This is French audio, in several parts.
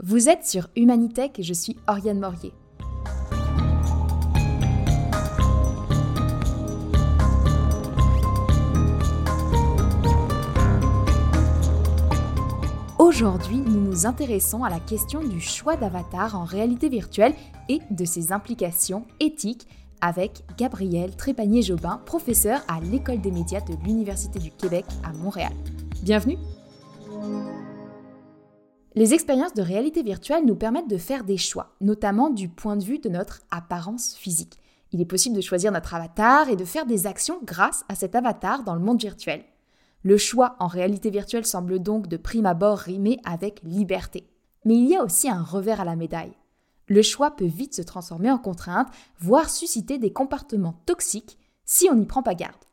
Vous êtes sur Humanitech et je suis Oriane Morier. Aujourd'hui, nous nous intéressons à la question du choix d'avatar en réalité virtuelle et de ses implications éthiques avec Gabriel Trépanier-Jobin, professeur à l'École des médias de l'Université du Québec à Montréal. Bienvenue les expériences de réalité virtuelle nous permettent de faire des choix, notamment du point de vue de notre apparence physique. Il est possible de choisir notre avatar et de faire des actions grâce à cet avatar dans le monde virtuel. Le choix en réalité virtuelle semble donc de prime abord rimer avec liberté. Mais il y a aussi un revers à la médaille. Le choix peut vite se transformer en contrainte, voire susciter des comportements toxiques si on n'y prend pas garde.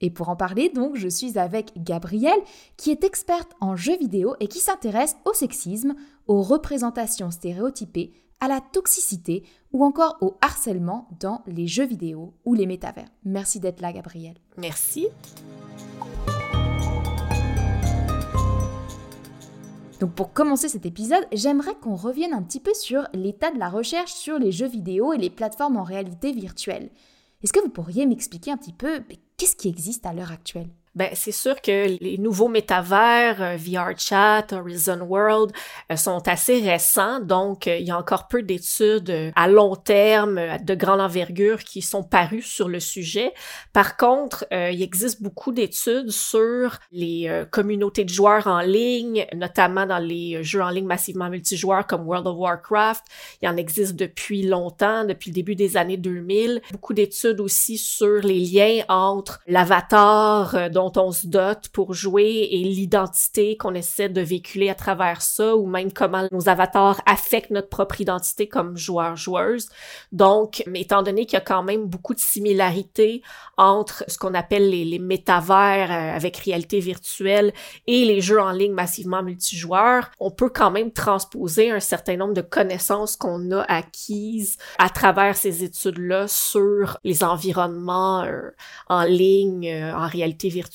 Et pour en parler, donc, je suis avec Gabrielle, qui est experte en jeux vidéo et qui s'intéresse au sexisme, aux représentations stéréotypées, à la toxicité ou encore au harcèlement dans les jeux vidéo ou les métavers. Merci d'être là, Gabrielle. Merci. Donc pour commencer cet épisode, j'aimerais qu'on revienne un petit peu sur l'état de la recherche sur les jeux vidéo et les plateformes en réalité virtuelle. Est-ce que vous pourriez m'expliquer un petit peu qu'est-ce qui existe à l'heure actuelle? Ben, c'est sûr que les nouveaux métavers, euh, VR Chat, Horizon World, euh, sont assez récents, donc euh, il y a encore peu d'études à long terme, de grande envergure, qui sont parues sur le sujet. Par contre, il existe beaucoup d'études sur les communautés de joueurs en ligne, notamment dans les jeux en ligne massivement multijoueurs comme World of Warcraft. Il en existe depuis longtemps, depuis le début des années 2000. Beaucoup d'études aussi sur les liens entre l'avatar, dont on se dote pour jouer et l'identité qu'on essaie de véhiculer à travers ça ou même comment nos avatars affectent notre propre identité comme joueur-joueuse. Donc, étant donné qu'il y a quand même beaucoup de similarités entre ce qu'on appelle les, les métavers euh, avec réalité virtuelle et les jeux en ligne massivement multijoueurs, on peut quand même transposer un certain nombre de connaissances qu'on a acquises à travers ces études-là sur les environnements euh, en ligne, euh, en réalité virtuelle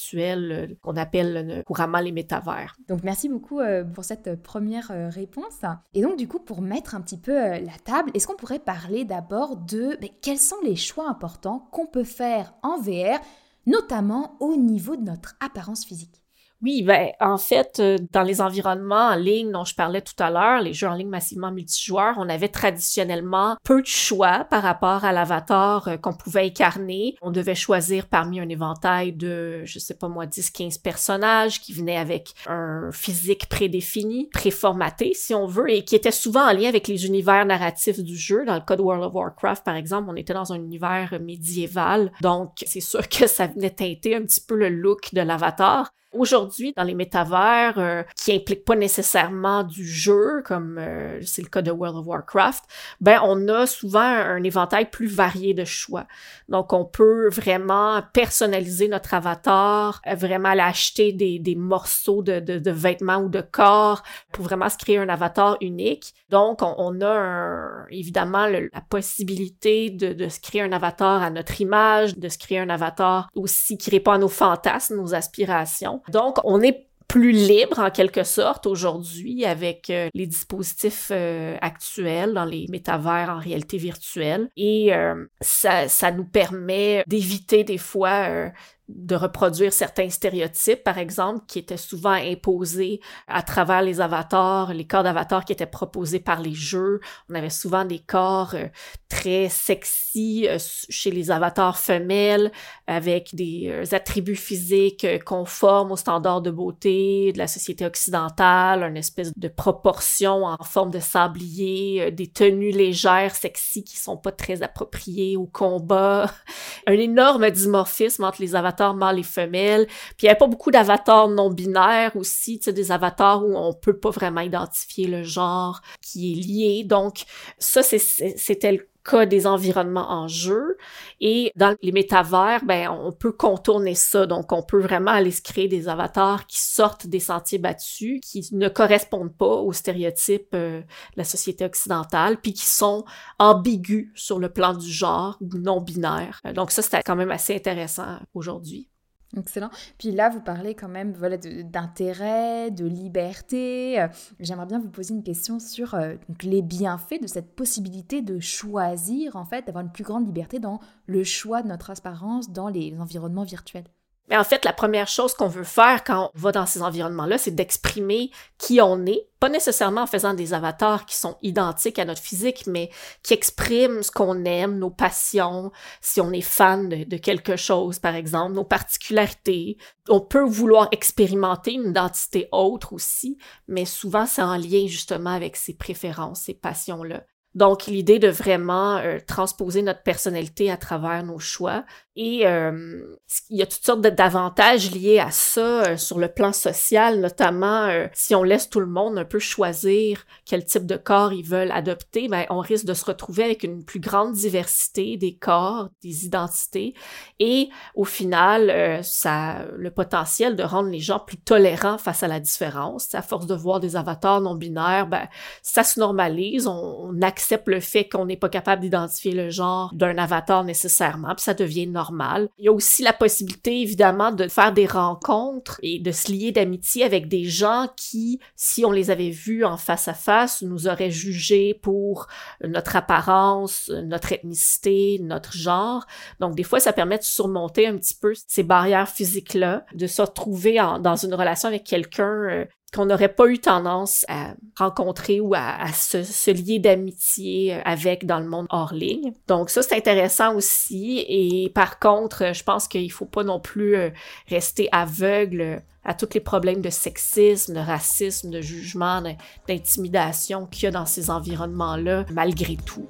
euh, qu'on appelle euh, couramment les métavers. Donc merci beaucoup euh, pour cette première réponse. Et donc du coup, pour mettre un petit peu la table, est-ce qu'on pourrait parler d'abord de ben, quels sont les choix importants qu'on peut faire en VR, notamment au niveau de notre apparence physique? Oui, ben en fait, euh, dans les environnements en ligne dont je parlais tout à l'heure, les jeux en ligne massivement multijoueurs, on avait traditionnellement peu de choix par rapport à l'avatar euh, qu'on pouvait incarner. On devait choisir parmi un éventail de, je sais pas moi, 10-15 personnages qui venaient avec un physique prédéfini, préformaté si on veut, et qui était souvent en lien avec les univers narratifs du jeu. Dans le cas de World of Warcraft, par exemple, on était dans un univers médiéval, donc c'est sûr que ça venait teinter un petit peu le look de l'avatar. Aujourd'hui, dans les métavers euh, qui impliquent pas nécessairement du jeu, comme euh, c'est le cas de World of Warcraft, ben on a souvent un, éventail plus varié de choix. Donc, on peut vraiment personnaliser notre avatar, euh, vraiment aller acheter des, des morceaux de, de, de, vêtements ou de corps pour vraiment se créer un avatar unique. Donc, on, on a évidemment la possibilité de, de se créer un avatar à notre image, de se créer un avatar aussi qui répond à nos fantasmes, nos aspirations. Donc, on est plus libre en quelque sorte aujourd'hui avec euh, les dispositifs euh, actuels dans les métavers en réalité virtuelle. Et euh, ça, ça nous permet d'éviter des fois de reproduire certains stéréotypes, par exemple, qui étaient souvent imposés à travers les avatars, les corps d'avatars qui étaient proposés par les jeux. On avait souvent des corps euh, très sexy euh, chez les avatars femelles, avec des euh, attributs physiques conformes aux standards de beauté de la société occidentale, une espèce de proportion en forme de sablier, des tenues légères, sexy, qui sont pas très appropriées au combat, un énorme dimorphisme entre les avatars mâles et femelles. Puis il n'y avait pas beaucoup d'avatars non binaires aussi, des avatars où on peut pas vraiment identifier le genre qui est lié. Donc ça, c'était le cas des environnements en jeu. Et dans les métavers, ben, on peut contourner ça. Donc, on peut vraiment aller se créer des avatars qui sortent des sentiers battus, qui ne correspondent pas aux stéréotypes euh, de la société occidentale, puis qui sont ambigus sur le plan du genre non binaire. Euh, donc, ça, c'était quand même assez intéressant aujourd'hui. Excellent. Puis là, vous parlez quand même voilà, d'intérêt, de, liberté. Euh, j'aimerais bien vous poser une question sur euh, les bienfaits de cette possibilité de choisir, en fait, d'avoir une plus grande liberté dans le choix de notre apparence dans les environnements virtuels. Mais en fait, la première chose qu'on veut faire quand on va dans ces environnements-là, c'est d'exprimer qui on est, pas nécessairement en faisant des avatars qui sont identiques à notre physique, mais qui expriment ce qu'on aime, nos passions, si on est fan de, quelque chose, par exemple, nos particularités. On peut vouloir expérimenter une identité autre aussi, mais souvent c'est en lien justement avec ses préférences, ses passions-là. Donc, l'idée de vraiment euh, transposer notre personnalité à travers nos choix. Et euh, il y a toutes sortes d'avantages liés à ça euh, sur le plan social, notamment si on laisse tout le monde un peu choisir quel type de corps ils veulent adopter, ben, on risque de se retrouver avec une plus grande diversité des corps, des identités. Et au final, ça le potentiel de rendre les gens plus tolérants face à la différence. À force de voir des avatars non binaires, ben, ça se normalise, on, on le fait qu'on n'est pas capable d'identifier le genre d'un avatar nécessairement, puis ça devient normal. Il y a aussi la possibilité, évidemment, de faire des rencontres et de se lier d'amitié avec des gens qui, si on les avait vus en face à face, nous auraient jugés pour notre apparence, notre ethnicité, notre genre. Donc, des fois, ça permet de surmonter un petit peu ces barrières physiques-là, de se retrouver dans une relation avec quelqu'un euh, qu'on n'aurait pas eu tendance à rencontrer ou à, se, lier d'amitié avec dans le monde hors ligne. Donc ça, c'est intéressant aussi. Et par contre, je pense qu'il faut pas non plus euh, rester aveugle à tous les problèmes de sexisme, de racisme, de jugement, d'intimidation qu'il y a dans ces environnements-là, malgré tout.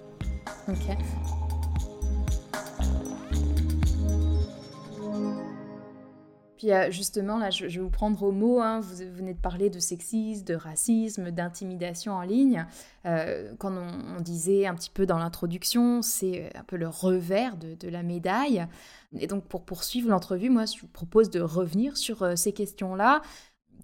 OK. Puis euh, justement, là, je, vais vous prendre au mot. Hein. vous venez de parler de sexisme, de racisme, d'intimidation en ligne. Euh, quand on, disait un petit peu dans l'introduction, c'est euh, un peu le revers de, la médaille. Et donc, pour poursuivre l'entrevue, moi, je vous propose de revenir sur ces questions-là.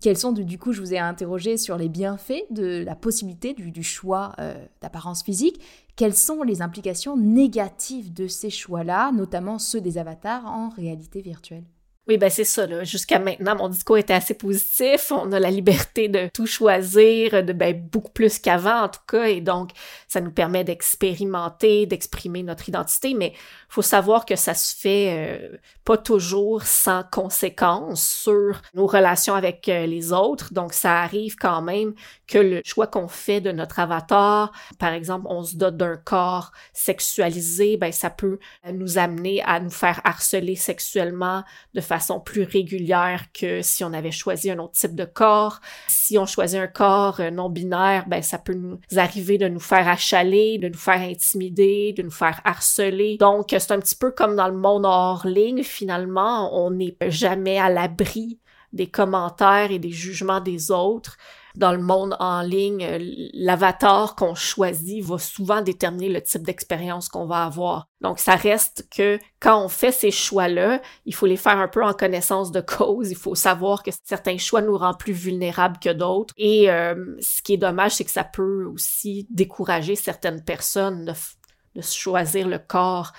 Quels sont, du coup, je vous ai interrogé sur les bienfaits de la possibilité du, choix d'apparence physique. Quelles sont les implications négatives de ces choix-là, notamment ceux des avatars en réalité virtuelle? Oui, ben c'est ça. Là. Jusqu'à maintenant, mon discours était assez positif. On a la liberté de tout choisir, de ben, beaucoup plus qu'avant en tout cas, et donc ça nous permet d'expérimenter, d'exprimer notre identité. Mais faut savoir que ça se fait euh, pas toujours sans conséquences sur nos relations avec euh, les autres. Donc ça arrive quand même que le choix qu'on fait de notre avatar, par exemple, on se dote d'un corps sexualisé, ben ça peut nous amener à nous faire harceler sexuellement de façon façon plus régulière que si on avait choisi un autre type de corps. Si on choisit un corps euh, non binaire, ben ça peut nous arriver de nous faire achaler, de nous faire intimider, de nous faire harceler. Donc c'est un petit peu comme dans le monde hors ligne finalement, on n'est jamais à l'abri des commentaires et des jugements des autres dans le monde en ligne, euh, l'avatar qu'on choisit va souvent déterminer le type d'expérience qu'on va avoir. Donc, ça reste que quand on fait ces choix-là, il faut les faire un peu en connaissance de cause. Il faut savoir que certains choix nous rendent plus vulnérables que d'autres. Et euh, ce qui est dommage, c'est que ça peut aussi décourager certaines personnes de, choisir le corps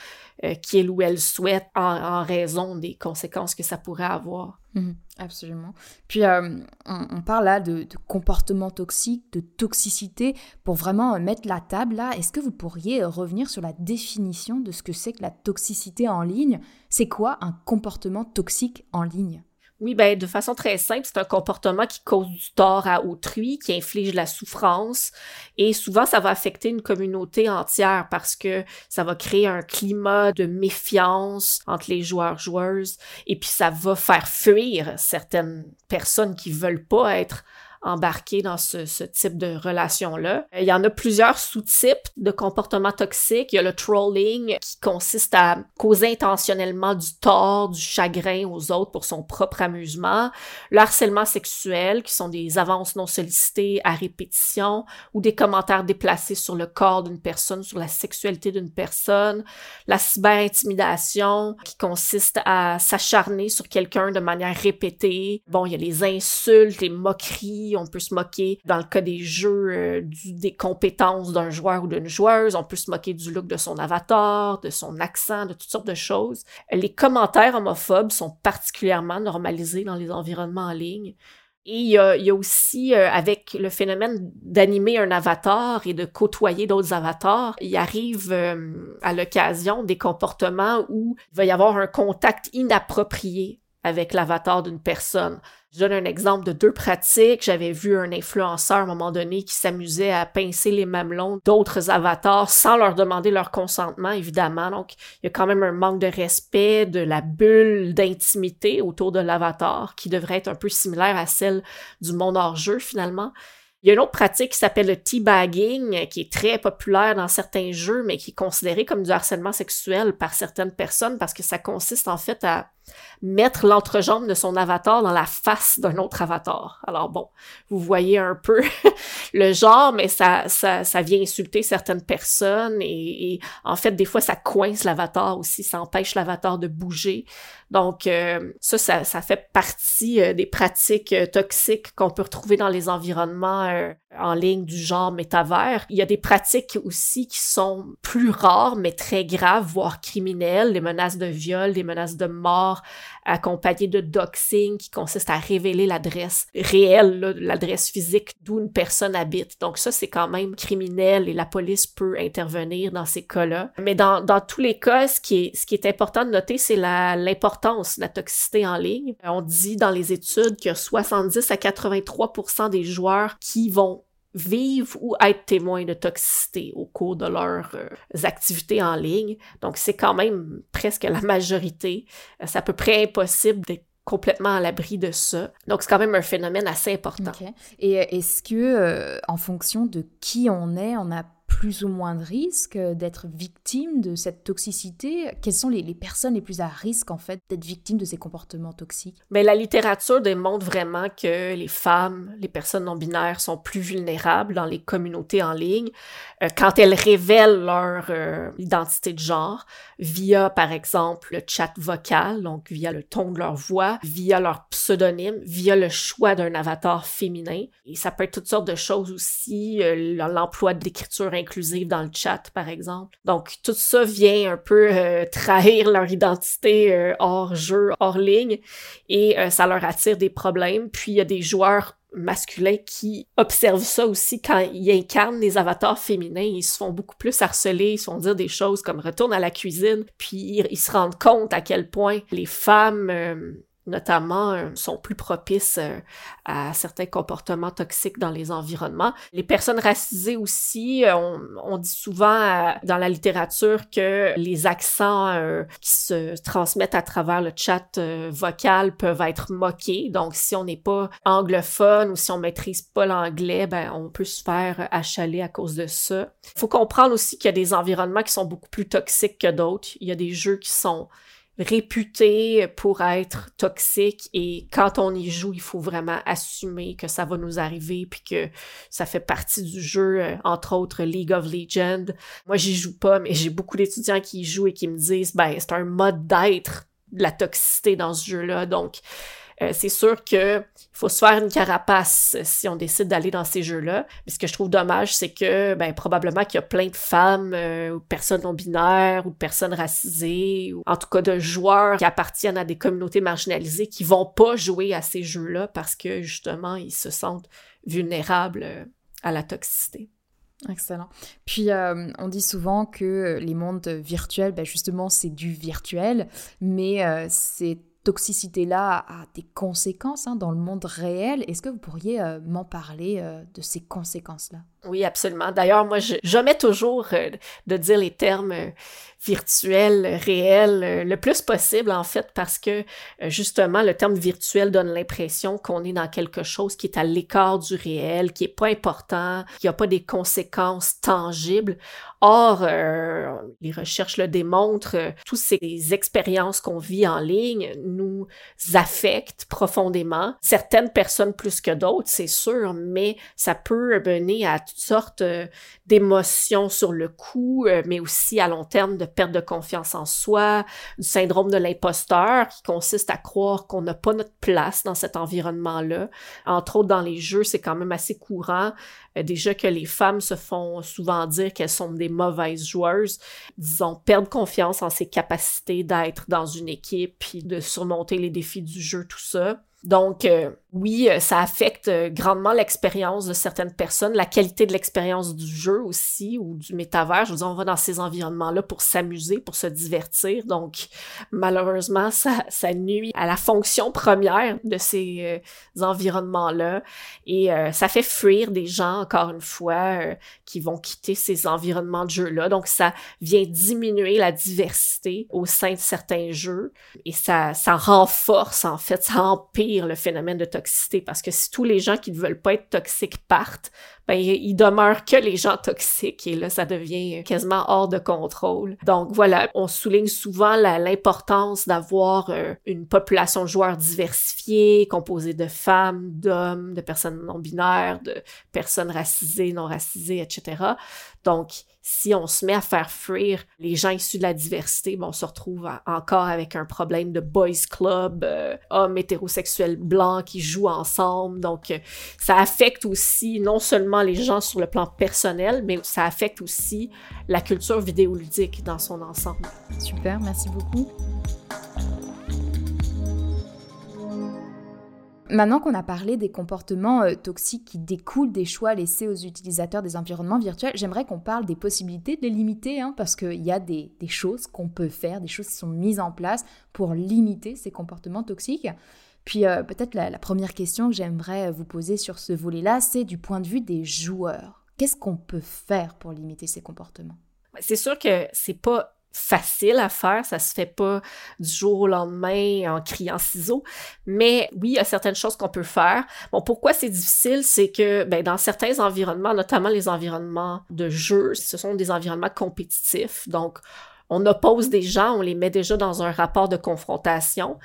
euh, qu'il ou elle souhaite en, raison des conséquences que ça pourrait avoir. Mhm, absolument. Puis euh, on, parle là de, de, comportement toxique, de toxicité. Pour vraiment mettre la table là, est-ce que vous pourriez revenir sur la définition de ce que c'est que la toxicité en ligne? C'est quoi un comportement toxique en ligne? Oui, ben de façon très simple, c'est un comportement qui cause du tort à autrui, qui inflige la souffrance, et souvent ça va affecter une communauté entière parce que ça va créer un climat de méfiance entre les joueurs joueuses, et puis ça va faire fuir certaines personnes qui veulent pas être embarquer dans ce, type de relation-là. Il y en a plusieurs sous-types de comportements toxiques. Il y a le trolling qui consiste à causer intentionnellement du tort, du chagrin aux autres pour son propre amusement. Le harcèlement sexuel qui sont des avances non sollicitées à répétition ou des commentaires déplacés sur le corps d'une personne, sur la sexualité d'une personne. La cyber-intimidation qui consiste à s'acharner sur quelqu'un de manière répétée. Bon, il y a les insultes, les moqueries, On peut se moquer, dans le cas des jeux, euh, des compétences d'un joueur ou d'une joueuse. On peut se moquer du look de son avatar, de son accent, de toutes sortes de choses. Les commentaires homophobes sont particulièrement normalisés dans les environnements en ligne. Et il y a, aussi, euh, avec le phénomène d'animer un avatar et de côtoyer d'autres avatars, il arrive euh, à l'occasion des comportements où il va y avoir un contact inapproprié avec l'avatar d'une personne. Je donne un exemple de deux pratiques. J'avais vu un influenceur à un moment donné qui s'amusait à pincer les mamelons d'autres avatars sans leur demander leur consentement, évidemment. Donc, il y a quand même un manque de respect de la bulle d'intimité autour de l'avatar qui devrait être un peu similaire à celle du monde hors jeu, finalement. Il y a une autre pratique qui s'appelle le teabagging, qui est très populaire dans certains jeux, mais qui est considéré comme du harcèlement sexuel par certaines personnes parce que ça consiste en fait à mettre l'entrejambe de son avatar dans la face d'un autre avatar. Alors bon, vous voyez un peu le genre, mais ça, ça, ça vient insulter certaines personnes et, en fait, des fois, ça coince l'avatar aussi, ça empêche l'avatar de bouger. Donc euh, ça, ça, fait partie euh, des pratiques euh, toxiques qu'on peut retrouver dans les environnements en ligne du genre métavers. Il y a des pratiques aussi qui sont plus rares, mais très graves, voire criminelles, les menaces de viol, les menaces de mort, accompagné de doxing qui consiste à révéler l'adresse réelle, l'adresse physique d'où une personne habite. Donc ça, c'est quand même criminel et la police peut intervenir dans ces cas-là. Mais dans, dans tous les cas, ce qui est, ce qui est important de noter, c'est l'importance de la toxicité en ligne. On dit dans les études que 70 à 83% des joueurs qui vont vivent ou être témoins de toxicité au cours de leurs euh, activités en ligne. Donc, c'est quand même presque la majorité. Euh, c'est à peu près impossible d'être complètement à l'abri de ça. Donc, c'est quand même un phénomène assez important. Et euh, est-ce que, en fonction de qui on est, on a plus ou moins de risque d'être victime de cette toxicité? Quelles sont les, personnes les plus à risque, en fait, d'être victimes de ces comportements toxiques? Mais la littérature démontre vraiment que les femmes, les personnes non-binaires sont plus vulnérables dans les communautés en ligne euh, quand elles révèlent leur euh, identité de genre via, par exemple, le chat vocal, donc via le ton de leur voix, via leur pseudonyme, via le choix d'un avatar féminin. Et ça peut être toutes sortes de choses aussi, euh, l'emploi de l'écriture inclusive dans le chat, par exemple. Donc, tout ça vient un peu euh, trahir leur identité euh, hors jeu, hors ligne, et euh, ça leur attire des problèmes. Puis, il y a des joueurs masculins qui observent ça aussi quand ils incarnent des avatars féminins. Ils se font beaucoup plus harceler, ils se font dire des choses comme retourne à la cuisine, puis ils, se rendent compte à quel point les femmes notamment, euh, sont plus propices euh, à certains comportements toxiques dans les environnements. Les personnes racisées aussi, euh, on, dit souvent dans la littérature que les accents qui se transmettent à travers le chat vocal peuvent être moqués. Donc, si on n'est pas anglophone ou si on maîtrise pas l'anglais, ben, on peut se faire achaler à cause de ça. Il faut comprendre aussi qu'il y a des environnements qui sont beaucoup plus toxiques que d'autres. Il y a des jeux qui sont réputé pour être toxique et quand on y joue, il faut vraiment assumer que ça va nous arriver puis que ça fait partie du jeu, euh, entre autres League of Legends. Moi, j'y joue pas, mais j'ai beaucoup d'étudiants qui y jouent et qui me disent, ben, c'est un mode d'être de la toxicité dans ce jeu-là. Donc, euh, c'est sûr que faut se faire une carapace si on décide d'aller dans ces jeux-là. Mais ce que je trouve dommage, c'est que ben, probablement qu'il y a plein de femmes euh, ou personnes non binaires ou personnes racisées ou en tout cas de joueurs qui appartiennent à des communautés marginalisées qui vont pas jouer à ces jeux-là parce que justement ils se sentent vulnérables euh, à la toxicité. Excellent. Puis on dit souvent que les mondes virtuels, ben justement, c'est du virtuel, mais c'est toxicité-là a des conséquences hein, dans le monde réel. Est-ce que vous pourriez euh, m'en parler euh, de ces conséquences-là? Oui, absolument. D'ailleurs, moi, je, mets toujours euh, de dire les termes virtuel, réel, le plus possible en fait, parce que justement, le terme virtuel donne l'impression qu'on est dans quelque chose qui est à l'écart du réel, qui est pas important, qui a pas des conséquences tangibles. Or, euh, les recherches le démontrent, euh, toutes ces expériences qu'on vit en ligne nous affectent profondément. Certaines personnes plus que d'autres, c'est sûr, mais ça peut mener à toutes sortes euh, d'émotions sur le coup, euh, mais aussi à long terme de perte de confiance en soi, du syndrome de l'imposteur qui consiste à croire qu'on n'a pas notre place dans cet environnement-là. Entre autres, dans les jeux, c'est quand même assez courant. Euh, déjà que les femmes se font souvent dire qu'elles sont des mauvaises joueuses, disons, perdre confiance en ses capacités d'être dans une équipe, puis de surmonter les défis du jeu, tout ça. Donc, euh, oui, euh, ça affecte grandement l'expérience de certaines personnes, la qualité de l'expérience du jeu aussi ou du métavers. Je veux dire, on va dans ces environnements-là pour s'amuser, pour se divertir. Donc, malheureusement, ça nuit à la fonction première de ces environnements-là et ça fait fuir des gens, encore une fois, qui vont quitter ces environnements de jeu-là. Donc, ça vient diminuer la diversité au sein de certains jeux et ça, ça renforce, en fait, ça empire le phénomène de toxicité parce que si tous les gens qui ne veulent pas être toxiques partent, ben, il demeure que les gens toxiques et là, ça devient quasiment hors de contrôle. Donc voilà, on souligne souvent l'importance d'avoir euh, une population de joueurs diversifiée, composée de femmes, d'hommes, de personnes non binaires, de personnes racisées, non racisées, etc. Donc, si on se met à faire fuir les gens issus de la diversité, bon, on se retrouve encore avec un problème de boys club, euh, hommes hétérosexuels blancs qui jouent ensemble. Donc, euh, ça affecte aussi non seulement les gens sur le plan personnel, mais ça affecte aussi la culture vidéoludique dans son ensemble. Super, merci beaucoup. Maintenant qu'on a parlé des comportements euh, toxiques qui découlent des choix laissés aux utilisateurs des environnements virtuels, j'aimerais qu'on parle des possibilités de les limiter, hein, parce qu'il y a des, choses qu'on peut faire, des choses qui sont mises en place pour limiter ces comportements toxiques. Puis euh, peut-être la, première question que j'aimerais vous poser sur ce volet-là, c'est du point de vue des joueurs. Qu'est-ce qu'on peut faire pour limiter ces comportements? C'est sûr que c'est pas facile à faire, ça se fait pas du jour au lendemain en criant ciseaux, mais oui, il y a certaines choses qu'on peut faire. Bon, pourquoi c'est difficile, c'est que ben, dans certains environnements, notamment les environnements de jeu, ce sont des environnements compétitifs, donc on oppose des gens, on les met déjà dans un rapport de confrontation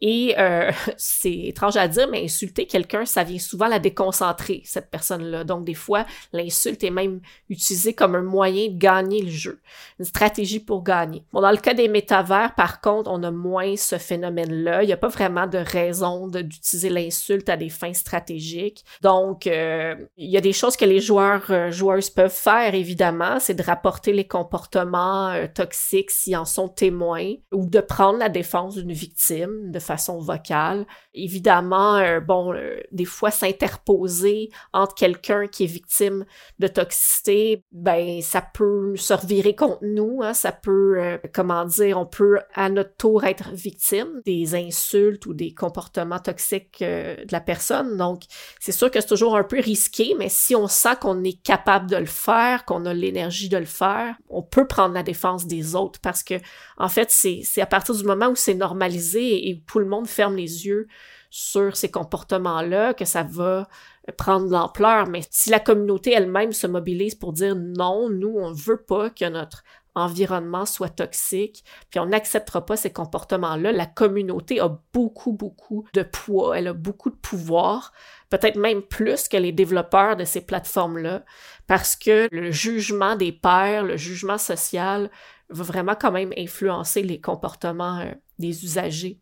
et euh, c'est étrange à dire, mais insulter quelqu'un, ça vient souvent la déconcentrer, cette personne-là. Donc, des fois, l'insulte est même utilisée comme un moyen de gagner le jeu, une stratégie pour gagner. Bon, dans le cas des métavers, par contre, on a moins ce phénomène-là. Il n'y a pas vraiment de raison d'utiliser l'insulte à des fins stratégiques. Donc, euh, il y a des choses que les joueurs, euh, joueuses peuvent faire, évidemment, c'est de rapporter les comportements toxiques s'ils en sont témoins ou de prendre la défense d'une victime, façon vocale. Évidemment, euh, bon, euh, des fois s'interposer entre quelqu'un qui est victime de toxicité, ben ça peut se revirer contre nous, hein, ça peut, euh, comment dire, on peut à notre tour être victime des insultes ou des comportements toxiques de la personne. Donc, c'est sûr que c'est toujours un peu risqué, mais si on sent qu'on est capable de le faire, qu'on a l'énergie de le faire, on peut prendre la défense des autres parce que, en fait, c'est à partir du moment où c'est normalisé et tout le monde ferme les yeux sur ces comportements-là, que ça va prendre de l'ampleur. Mais si la communauté elle-même se mobilise pour dire non, nous, on veut pas que notre environnement soit toxique, puis on n'acceptera pas ces comportements-là, la communauté a beaucoup, beaucoup de poids, elle a beaucoup de pouvoir, peut-être même plus que les développeurs de ces plateformes-là, parce que le jugement des pairs, le jugement social va vraiment quand même influencer les comportements euh, des usagers.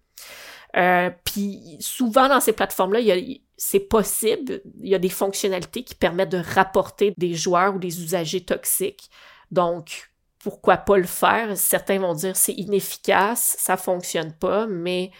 Euh, puis souvent dans ces plateformes-là, c'est possible, il y a des fonctionnalités qui permettent de rapporter des joueurs ou des usagers toxiques. Donc, pourquoi pas le faire? Certains vont dire c'est inefficace, ça fonctionne pas, mais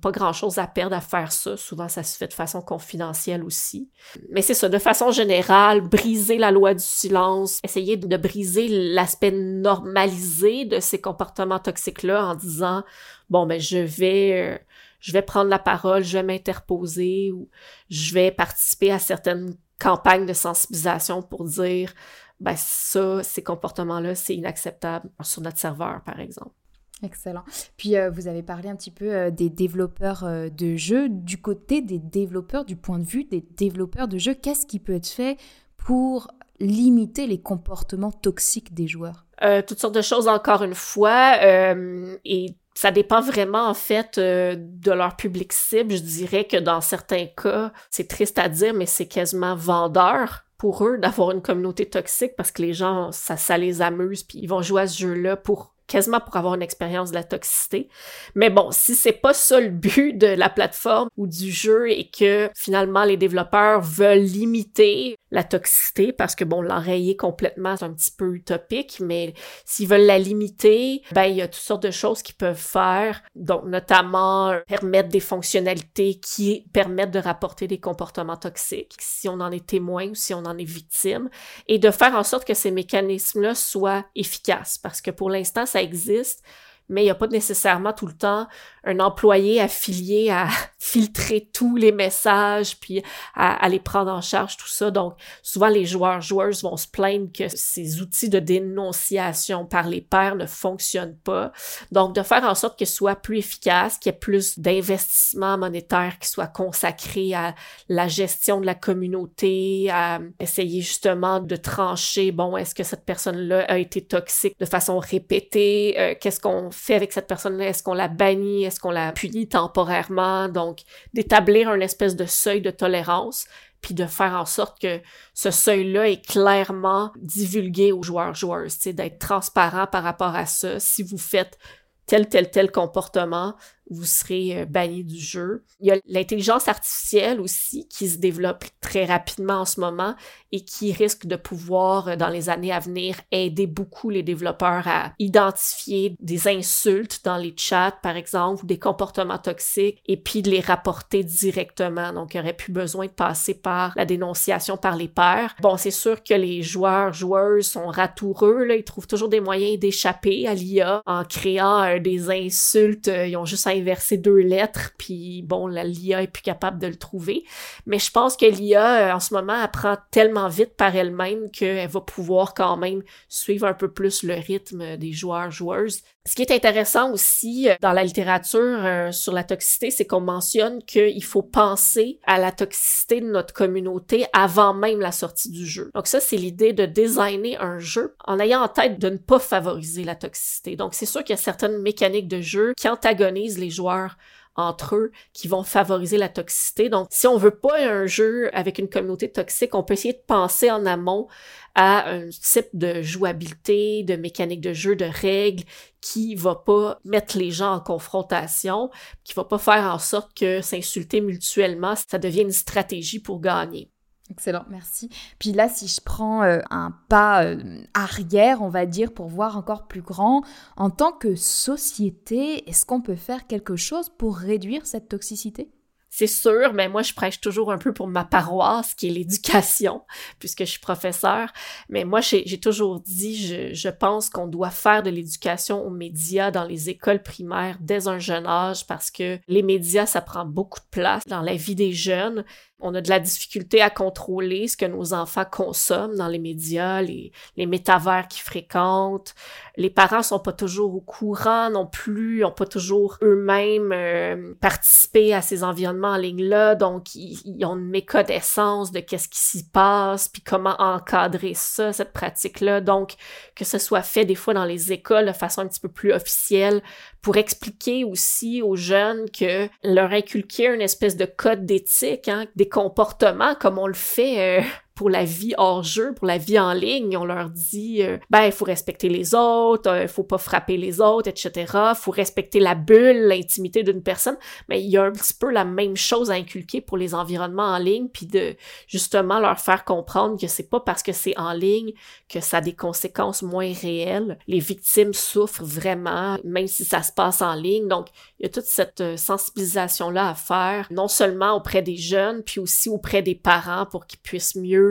pas grand-chose à perdre à faire ça. Souvent, ça se fait de façon confidentielle aussi. Mais c'est ça, de façon générale, briser la loi du silence, essayer de briser l'aspect normalisé de ces comportements toxiques-là en disant, bon, ben, je vais, euh, je vais prendre la parole, je vais m'interposer ou je vais participer à certaines campagnes de sensibilisation pour dire, ben, ça, ces comportements-là, c'est inacceptable sur notre serveur, par exemple. Excellent. Puis euh, vous avez parlé un petit peu euh, des développeurs euh, de jeux. Du côté des développeurs, du point de vue des développeurs de jeux, qu'est-ce qui peut être fait pour limiter les comportements toxiques des joueurs? Toutes sortes de choses encore une fois. et ça dépend vraiment en fait de leur public cible. Je dirais que dans certains cas, c'est triste à dire, mais c'est quasiment vendeur pour eux d'avoir une communauté toxique parce que les gens, ça, ça les amuse, puis ils vont jouer à ce jeu-là pour quasiment pour avoir une expérience de la toxicité. Mais bon, si c'est pas ça le but de la plateforme ou du jeu et que finalement les développeurs veulent limiter la toxicité parce que bon, l'enrayer complètement, c'est un petit peu utopique, mais s'ils veulent la limiter, ben il y a toutes sortes de choses qu'ils peuvent faire, donc notamment permettre des fonctionnalités qui permettent de rapporter des comportements toxiques si on en est témoin ou si on en est victime et de faire en sorte que ces mécanismes-là soient efficaces parce que pour l'instant ça existe mais il n'y a pas nécessairement tout le temps un employé affilié à filtrer tous les messages, puis à, les prendre en charge, tout ça. Donc, souvent, les joueurs, joueuses vont se plaindre que ces outils de dénonciation par les pairs ne fonctionnent pas. Donc, de faire en sorte qu'ils soient plus efficaces, qu'il y ait plus d'investissement monétaire qui soit consacré à la gestion de la communauté, à essayer justement de trancher, bon, est-ce que cette personne-là a été toxique de façon répétée? Euh, qu'est-ce qu'on fait avec cette personne-là? Est-ce qu'on la bannit? Est-ce qu'on la punit temporairement? Donc, d'établir un espèce de seuil de tolérance, puis de faire en sorte que ce seuil-là est clairement divulgué aux joueurs joueuses, d'être transparent par rapport à ça. Si vous faites tel, tel, tel comportement, vous serez euh, banni du jeu. Il y a l'intelligence artificielle aussi qui se développe très rapidement en ce moment et qui risque de pouvoir, euh, dans les années à venir, aider beaucoup les développeurs à identifier des insultes dans les chats, par exemple, ou des comportements toxiques, et puis de les rapporter directement. Donc, il n'y aurait plus besoin de passer par la dénonciation par les pairs. Bon, c'est sûr que les joueurs, joueuses sont ratoureux, là, ils trouvent toujours des moyens d'échapper à l'IA en créant euh, des insultes, ils ont juste inverser deux lettres, puis bon, l'IA est plus capable de le trouver. Mais je pense que l'IA, euh, en ce moment, apprend tellement vite par elle-même qu'elle va pouvoir quand même suivre un peu plus le rythme des joueurs-joueuses. Ce qui est intéressant aussi euh, dans la littérature euh, sur la toxicité, c'est qu'on mentionne qu'il faut penser à la toxicité de notre communauté avant même la sortie du jeu. Donc ça, c'est l'idée de designer un jeu en ayant en tête de ne pas favoriser la toxicité. Donc c'est sûr qu'il y a certaines mécaniques de jeu qui antagonisent les joueurs entre eux qui vont favoriser la toxicité. Donc, si on veut pas un jeu avec une communauté toxique, on peut essayer de penser en amont à un type de jouabilité, de mécanique de jeu, de règles qui va pas mettre les gens en confrontation, qui va pas faire en sorte que s'insulter mutuellement, ça devienne une stratégie pour gagner. Excellent, merci. Puis là, si je prends euh, un pas euh, arrière, on va dire, pour voir encore plus grand, en tant que société, est-ce qu'on peut faire quelque chose pour réduire cette toxicité? C'est sûr, mais moi, je prêche toujours un peu pour ma paroisse, qui est l'éducation, puisque je suis professeur. Mais moi, j'ai toujours dit, je, je pense qu'on doit faire de l'éducation aux médias dans les écoles primaires dès un jeune âge, parce que les médias, ça prend beaucoup de place dans la vie des jeunes on a de la difficulté à contrôler ce que nos enfants consomment dans les médias, les, les métavers qu'ils fréquentent. Les parents sont pas toujours au courant non plus, ont pas toujours eux-mêmes euh, participé à ces environnements en ligne-là, donc ils, ont une méconnaissance de qu'est-ce qui s'y passe, puis comment encadrer ça, cette pratique-là. Donc, que ce soit fait des fois dans les écoles de façon un petit peu plus officielle pour expliquer aussi aux jeunes que leur inculquer une espèce de code d'éthique, hein, comportements comme on le fait euh, pour la vie hors jeu, pour la vie en ligne. On leur dit, euh, ben, il faut respecter les autres, il euh, faut pas frapper les autres, etc. Il faut respecter la bulle, l'intimité d'une personne. Mais il y a un petit peu la même chose à inculquer pour les environnements en ligne, puis de justement leur faire comprendre que c'est pas parce que c'est en ligne que ça a des conséquences moins réelles. Les victimes souffrent vraiment, même si ça se passe en ligne. Donc, il y a toute cette euh, sensibilisation-là à faire, non seulement auprès des jeunes, puis aussi auprès des parents pour qu'ils puissent mieux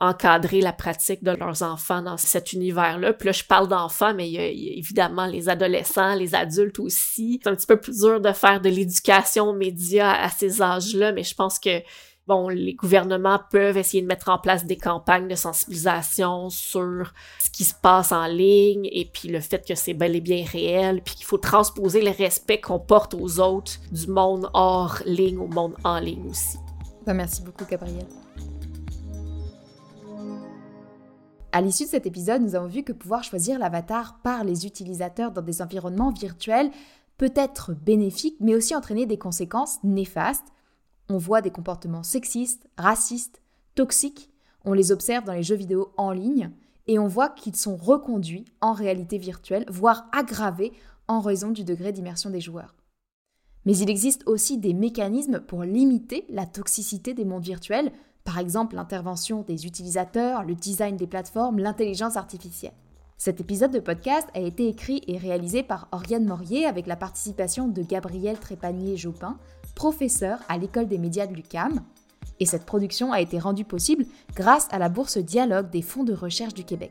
encadrer la pratique de leurs enfants dans cet univers-là. Puis là, je parle d'enfants, mais il y, a, évidemment les adolescents, les adultes aussi. C'est un petit peu plus dur de faire de l'éducation aux médias à ces âges-là, mais je pense que bon, les gouvernements peuvent essayer de mettre en place des campagnes de sensibilisation sur ce qui se passe en ligne et puis le fait que c'est bel et bien réel, puis qu'il faut transposer le respect qu'on porte aux autres du monde hors ligne au monde en ligne aussi. Ben, merci beaucoup, Gabrielle. À l'issue de cet épisode, nous avons vu que pouvoir choisir l'avatar par les utilisateurs dans des environnements virtuels peut être bénéfique, mais aussi entraîner des conséquences néfastes. On voit des comportements sexistes, racistes, toxiques. On les observe dans les jeux vidéo en ligne et on voit qu'ils sont reconduits en réalité virtuelle, voire aggravés en raison du degré d'immersion des joueurs. Mais il existe aussi des mécanismes pour limiter la toxicité des mondes virtuels, par exemple l'intervention des utilisateurs, le design des plateformes, l'intelligence artificielle. Cet épisode de podcast a été écrit et réalisé par Oriane Morier avec la participation de Gabriel Trépanier-Jopin, professeur à l'école des médias de l'UCAM. Et cette production a été rendue possible grâce à la bourse Dialogue des fonds de recherche du Québec.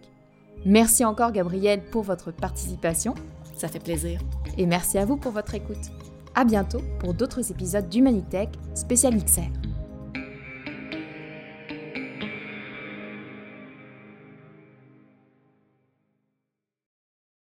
Merci encore Gabriel pour votre participation. Ça fait plaisir. Et merci à vous pour votre écoute. À bientôt pour d'autres épisodes d'Humanitech spécial XR.